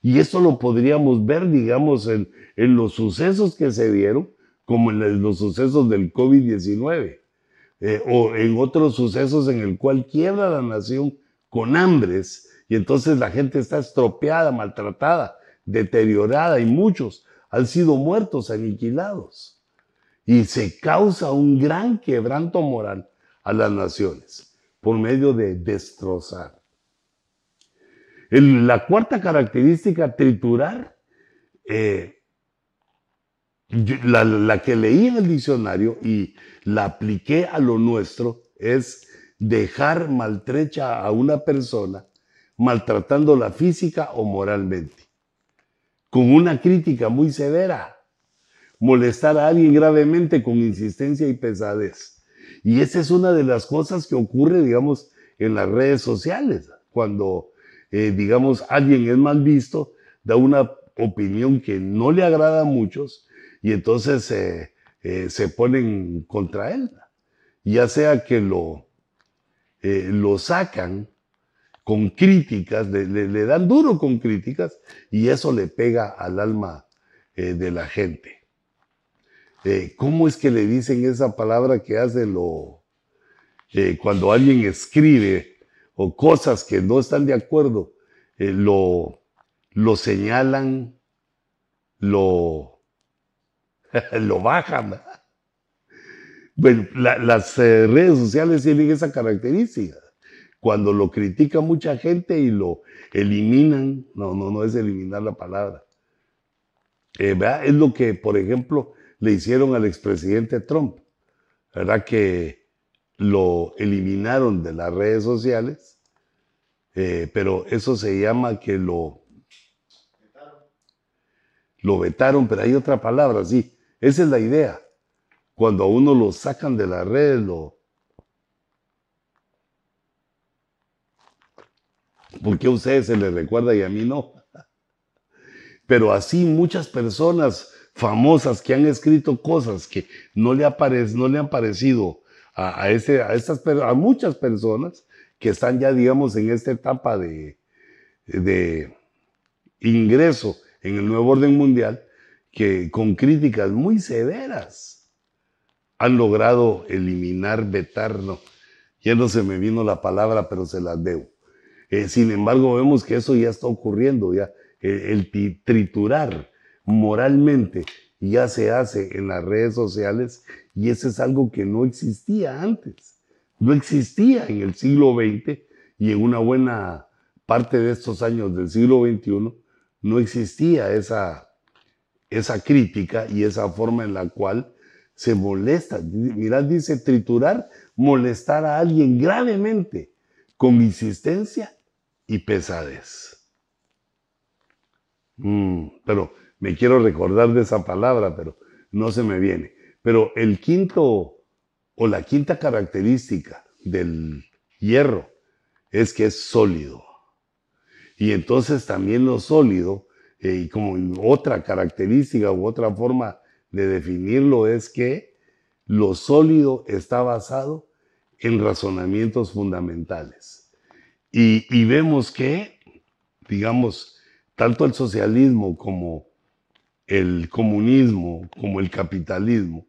Y esto lo podríamos ver, digamos, en, los sucesos que se dieron, como en los sucesos del COVID-19, eh, o en otros sucesos en el cual quiebra la nación con hambres, y entonces la gente está estropeada, maltratada, deteriorada y muchos han sido muertos, aniquilados. Y se causa un gran quebranto moral a las naciones por medio de destrozar. la cuarta característica, triturar, eh, la, la que leí en el diccionario y la apliqué a lo nuestro, es dejar maltrecha a una persona maltratándola física o moralmente con una crítica muy severa, molestar a alguien gravemente con insistencia y pesadez. Y esa es una de las cosas que ocurre, digamos, en las redes sociales, cuando, eh, digamos, alguien es mal visto, da una opinión que no le agrada a muchos y entonces eh, se ponen contra él, ya sea que lo, eh, lo sacan con críticas, le, dan duro con críticas y eso le pega al alma eh, de la gente. Eh, ¿Cómo es que le dicen esa palabra que hace lo, eh, cuando alguien escribe o cosas que no están de acuerdo, lo, lo señalan, lo, lo bajan? Bueno, las redes sociales tienen esa característica cuando lo critica mucha gente y lo eliminan, no, no, no es eliminar la palabra. Eh, es lo que, por ejemplo, le hicieron al expresidente Trump, ¿verdad? Que lo eliminaron de las redes sociales, eh, pero eso se llama que lo... Lo vetaron, pero hay otra palabra, sí. Esa es la idea. Cuando a uno lo sacan de las redes, lo, ¿Por qué a ustedes se les recuerda y a mí no? Pero así muchas personas famosas que han escrito cosas que no le, no le han parecido a, estas, a muchas personas que están ya, digamos, en esta etapa de, de ingreso en el nuevo orden mundial, que con críticas muy severas han logrado eliminar, vetar, no, ya no se me vino la palabra, pero se las debo eh, sin embargo, vemos que eso ya está ocurriendo, ya el, triturar moralmente ya se hace en las redes sociales y eso es algo que no existía antes. No existía en el siglo XX y en una buena parte de estos años del siglo XXI no existía esa, esa crítica y esa forma en la cual se molesta. Mirad, dice triturar, molestar a alguien gravemente con insistencia y pesadez. Mm, pero me quiero recordar de esa palabra, pero no se me viene. Pero el quinto o la quinta característica del hierro es que es sólido. Y entonces también lo sólido, eh, y como otra característica u otra forma de definirlo es que lo sólido está basado en razonamientos fundamentales. Y, vemos que, digamos, tanto el socialismo como el comunismo, como el capitalismo,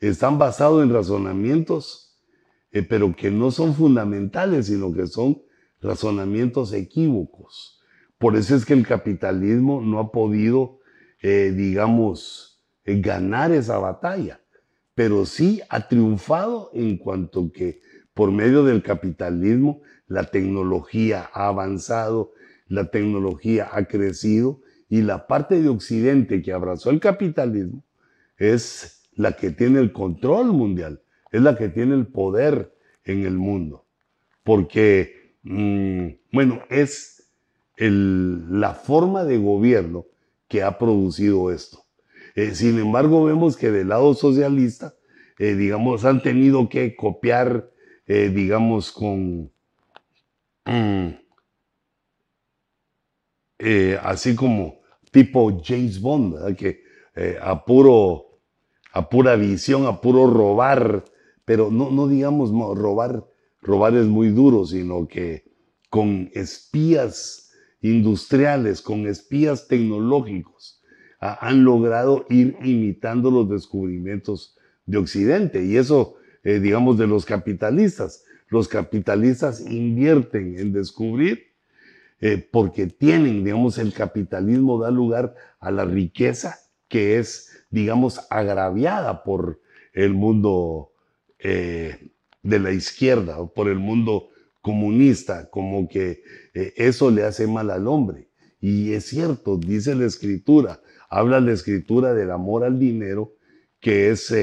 están basados en razonamientos, eh, pero que no son fundamentales, sino que son razonamientos equívocos. Por eso es que el capitalismo no ha podido, eh, digamos, eh, ganar esa batalla, pero sí ha triunfado en cuanto que por medio del capitalismo la tecnología ha avanzado, la tecnología ha crecido y la parte de Occidente que abrazó el capitalismo es la que tiene el control mundial, es la que tiene el poder en el mundo. Porque, mm, bueno, es la forma de gobierno que ha producido esto. Eh, sin embargo, vemos que del lado socialista, eh, digamos, han tenido que copiar, eh, digamos, con... Mm, así como tipo James Bond, que a puro a pura visión, a puro robar, pero no, no digamos robar, robar es muy duro, sino que con espías industriales, con espías tecnológicos, han logrado ir imitando los descubrimientos de Occidente. Y eso, eh, digamos, de los capitalistas. Los capitalistas invierten en descubrir eh, porque tienen, digamos, el capitalismo da lugar a la riqueza que es digamos, agraviada por el mundo eh, de la izquierda, por el mundo comunista, como que eh, eso le hace mal al hombre. Y es cierto, dice la escritura, habla la escritura del amor al dinero, que es,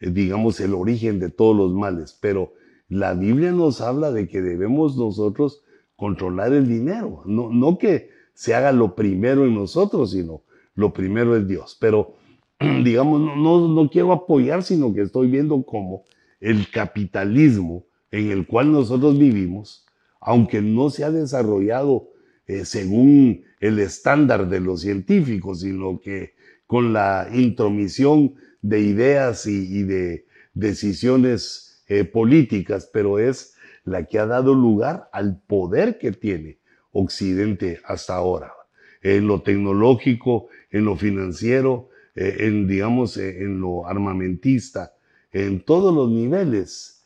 digamos, el origen de todos los males. Pero la Biblia nos habla de que debemos nosotros controlar el dinero, no, no que se haga lo primero en nosotros, sino lo primero es Dios. Pero digamos, no, no quiero apoyar, sino que estoy viendo cómo el capitalismo en el cual nosotros vivimos, aunque no se ha desarrollado eh, según el estándar de los científicos, sino que con la intromisión de ideas y, de decisiones eh, políticas, pero es la que ha dado lugar al poder que tiene Occidente hasta ahora, en lo tecnológico, en lo financiero, eh, en, digamos, eh, en lo armamentista, en todos los niveles,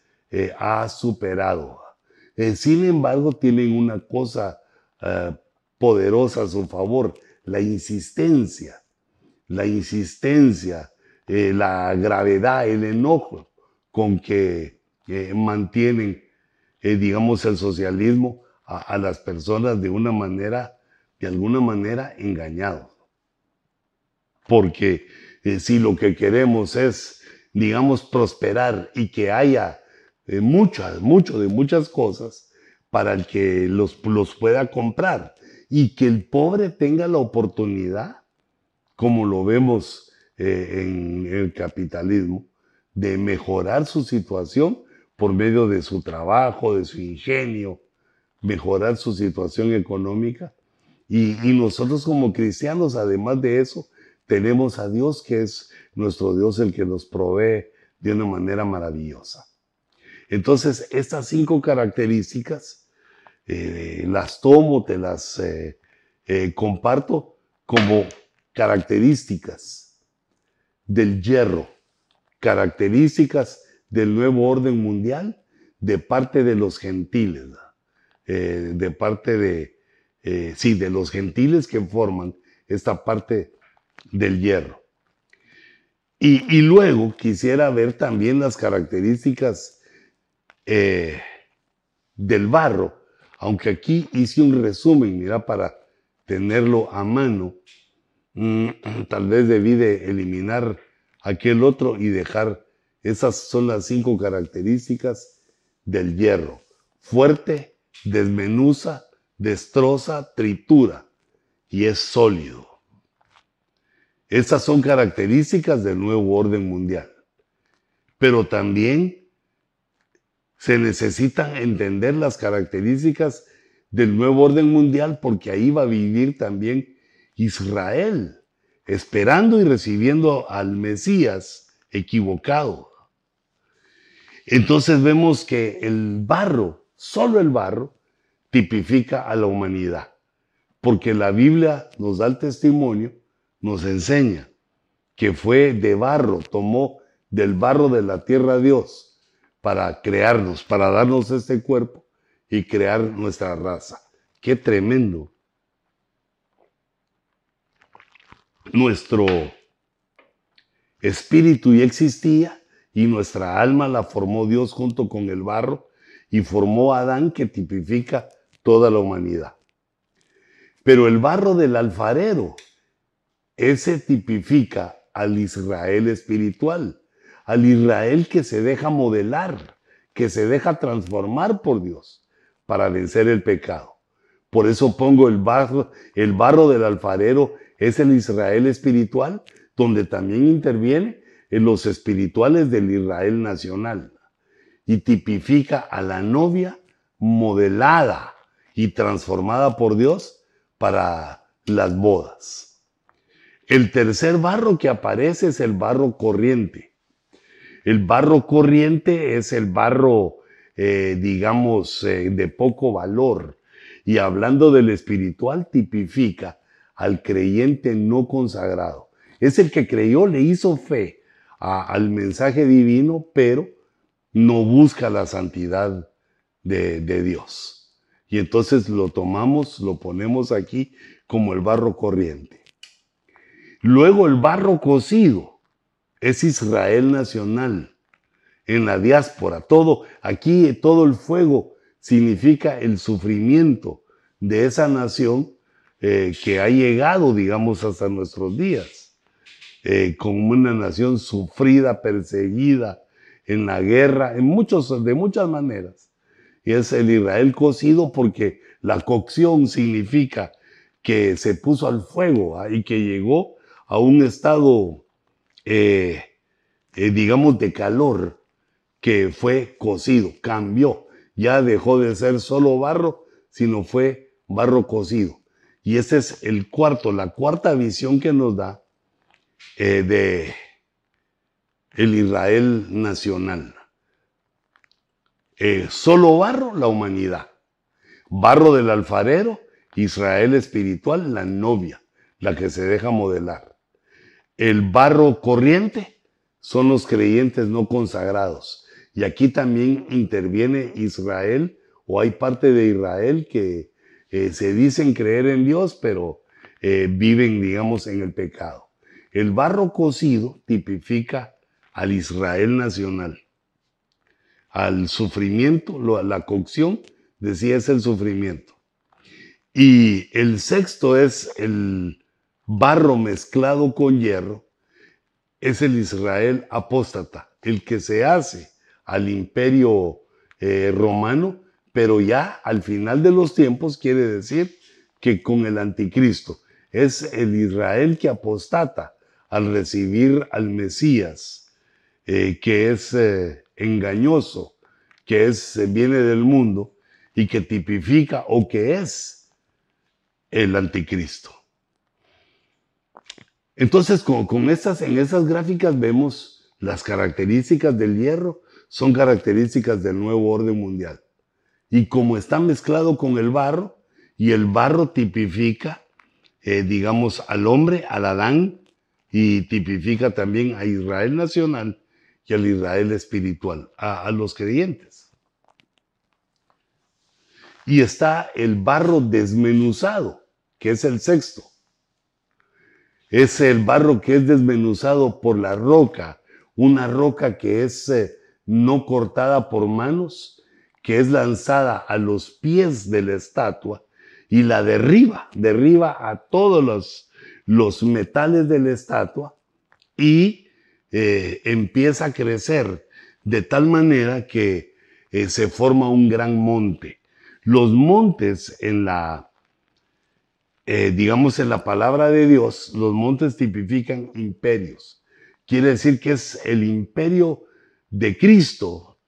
ha superado. sin embargo, tienen una cosa poderosa a su favor, la insistencia, la insistencia, la gravedad, el enojo con que mantienen, digamos, el socialismo a, las personas de una manera, de alguna manera, engañados. Porque eh, si lo que queremos es, digamos, prosperar y que haya eh, muchas, mucho de muchas cosas para el que los, los pueda comprar y que el pobre tenga la oportunidad, como lo vemos eh, en el capitalismo, de mejorar su situación por medio de su trabajo, de su ingenio, mejorar su situación económica. y, nosotros como cristianos, además de eso, tenemos a Dios que es nuestro Dios el que nos provee de una manera maravillosa. Entonces, estas cinco características eh, las tomo, te las eh, eh, comparto como características del hierro, características del nuevo orden mundial de parte de los gentiles, de parte de, sí, de los gentiles que forman esta parte del hierro. Y, luego quisiera ver también las características eh, del barro, aunque aquí hice un resumen, mira, para tenerlo a mano. Mm, tal vez debí de eliminar aquel otro y dejar, esas son las cinco características del hierro. Fuerte, desmenuza, destroza, tritura y es sólido. Estas son características del nuevo orden mundial. Pero también se necesitan entender las características del nuevo orden mundial porque ahí va a vivir también Israel, esperando y recibiendo al Mesías equivocado. Entonces vemos que el barro, solo el barro, tipifica a la humanidad, porque la Biblia nos da el testimonio, nos enseña que fue de barro, tomó del barro de la tierra Dios para crearnos, para darnos este cuerpo y crear nuestra raza. Qué tremendo. Nuestro espíritu ya existía y nuestra alma la formó Dios junto con el barro y formó a Adán que tipifica toda la humanidad. Pero el barro del alfarero, ese tipifica al Israel espiritual, al Israel que se deja modelar, que se deja transformar por Dios para vencer el pecado. Por eso pongo el barro, el barro del alfarero es el Israel espiritual, donde también interviene en los espirituales del Israel nacional y tipifica a la novia modelada y transformada por Dios para las bodas. El tercer barro que aparece es el barro corriente. El barro corriente es el barro, eh, digamos, eh, de poco valor. Y hablando del espiritual, tipifica al creyente no consagrado. Es el que creyó, le hizo fe al mensaje divino, pero no busca la santidad de, de Dios. Y entonces lo tomamos, lo ponemos aquí como el barro corriente. Luego el barro cocido es Israel nacional, en la diáspora. Todo, aquí todo el fuego significa el sufrimiento de esa nación eh, que ha llegado, digamos, hasta nuestros días, eh, como una nación sufrida, perseguida en la guerra, en muchos, de muchas maneras. Y es el Israel cocido porque la cocción significa que se puso al fuego ¿ah? y que llegó a un estado, eh, digamos, de calor, que fue cocido, cambió, ya dejó de ser solo barro, sino fue barro cocido. Y ese es el cuarto, la cuarta visión que nos da eh, de el Israel nacional. Eh, solo barro, la humanidad. Barro del alfarero, Israel espiritual, la novia, la que se deja modelar. El barro corriente son los creyentes no consagrados. Y aquí también interviene Israel, o hay parte de Israel que eh, se dicen creer en Dios, pero eh, viven, digamos, en el pecado. El barro cocido tipifica al Israel nacional, al sufrimiento, la cocción, decía, es el sufrimiento. Y el sexto es el barro mezclado con hierro, es el Israel apóstata, el que se hace al imperio eh, romano pero ya al final de los tiempos quiere decir que con el anticristo es el Israel que apostata al recibir al Mesías, eh, que es eh, engañoso, que es, viene del mundo y que tipifica o que es el anticristo. Entonces, con, con en esas gráficas vemos las características del hierro, son características del nuevo orden mundial. Y como está mezclado con el barro, y el barro tipifica, eh, digamos, al hombre, al Adán, y tipifica también a Israel nacional y al Israel espiritual, a, los creyentes. Y está el barro desmenuzado, que es el sexto. Es el barro que es desmenuzado por la roca, una roca que es eh, no cortada por manos, que es lanzada a los pies de la estatua y la derriba, derriba a todos los, los metales de la estatua y eh, empieza a crecer de tal manera que eh, se forma un gran monte. Los montes en la, eh, digamos, en la palabra de Dios, los montes tipifican imperios. Quiere decir que es el imperio de Cristo.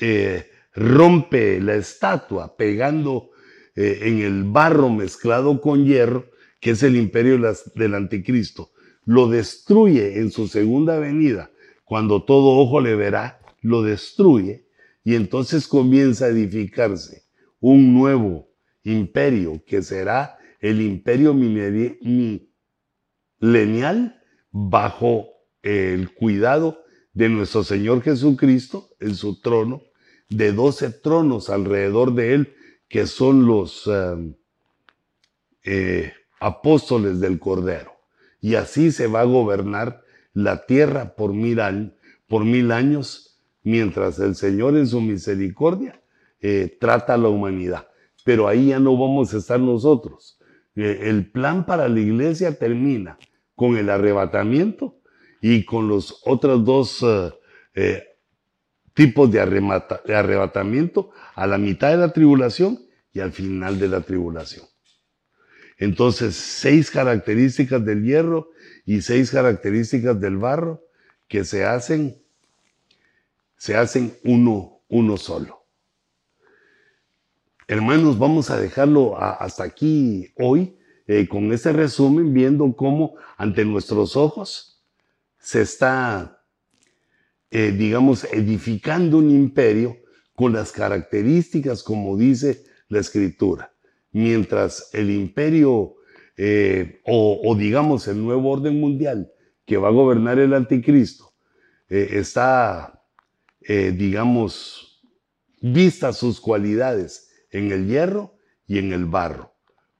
Eh, rompe la estatua pegando eh, en el barro mezclado con hierro, que es el imperio del anticristo. Lo destruye en su segunda venida, cuando todo ojo le verá, lo destruye y entonces comienza a edificarse un nuevo imperio que será el imperio milenial bajo el cuidado de nuestro Señor Jesucristo en su trono, de doce tronos alrededor de él, que son los eh, eh, apóstoles del Cordero. Y así se va a gobernar la tierra por mil, por mil años, mientras el Señor en su misericordia eh, trata a la humanidad. Pero ahí ya no vamos a estar nosotros. el plan para la iglesia termina con el arrebatamiento y con los otros dos eh, eh, tipos de, de arrebatamiento a la mitad de la tribulación y al final de la tribulación. Entonces, seis características del hierro y seis características del barro que se hacen, se hacen uno, uno solo. Hermanos, vamos a dejarlo hasta aquí hoy eh, con este resumen, viendo cómo ante nuestros ojos se está, eh, digamos, edificando un imperio con las características como dice la escritura. Mientras el imperio eh, o, digamos el nuevo orden mundial que va a gobernar el anticristo está, digamos, vista sus cualidades en el hierro y en el barro.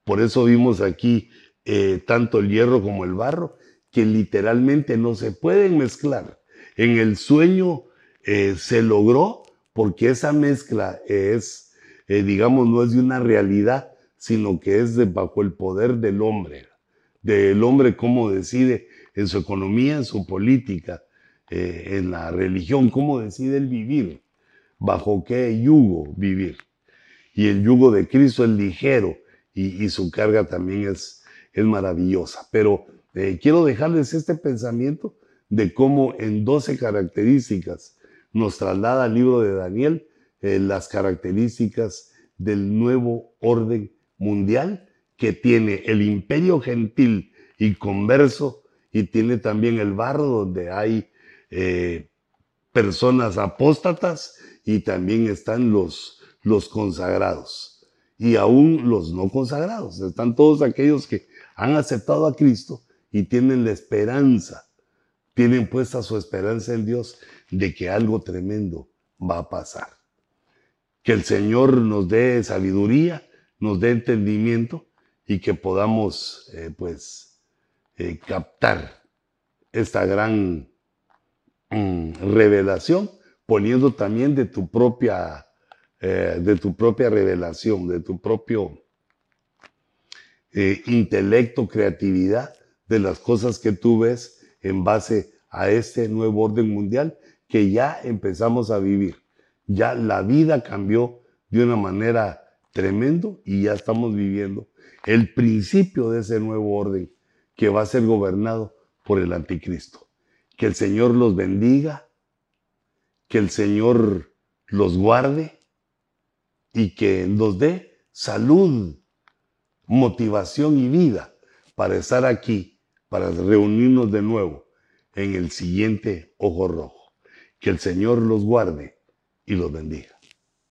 Por eso vimos aquí eh, tanto el hierro como el barro, que literalmente no se pueden mezclar. En el sueño eh, se logró porque esa mezcla es, eh, digamos, no es de una realidad, sino que es de bajo el poder del hombre, del hombre cómo decide en su economía, en su política, en la religión, cómo decide el vivir, bajo qué yugo vivir y el yugo de Cristo es ligero y, su carga también es, es maravillosa. Pero eh, quiero dejarles este pensamiento de cómo en 12 características nos traslada el libro de Daniel eh, las características del nuevo orden mundial que tiene el imperio gentil y converso y tiene también el barro donde hay eh, personas apóstatas y también están los, los consagrados y aún los no consagrados. Están todos aquellos que han aceptado a Cristo y tienen la esperanza, tienen puesta su esperanza en Dios de que algo tremendo va a pasar. Que el Señor nos dé sabiduría, nos dé entendimiento y que podamos, eh, pues, eh, captar esta gran mm, revelación, poniendo también de tu propia eh, de tu propia revelación, de tu propio intelecto, creatividad, de las cosas que tú ves en base a este nuevo orden mundial que ya empezamos a vivir. Ya la vida cambió de una manera tremendo y ya estamos viviendo el principio de ese nuevo orden que va a ser gobernado por el anticristo. Que el Señor los bendiga, que el Señor los guarde y que nos dé salud, motivación y vida para estar aquí, para reunirnos de nuevo en el siguiente ojo rojo. Que el Señor los guarde y los bendiga.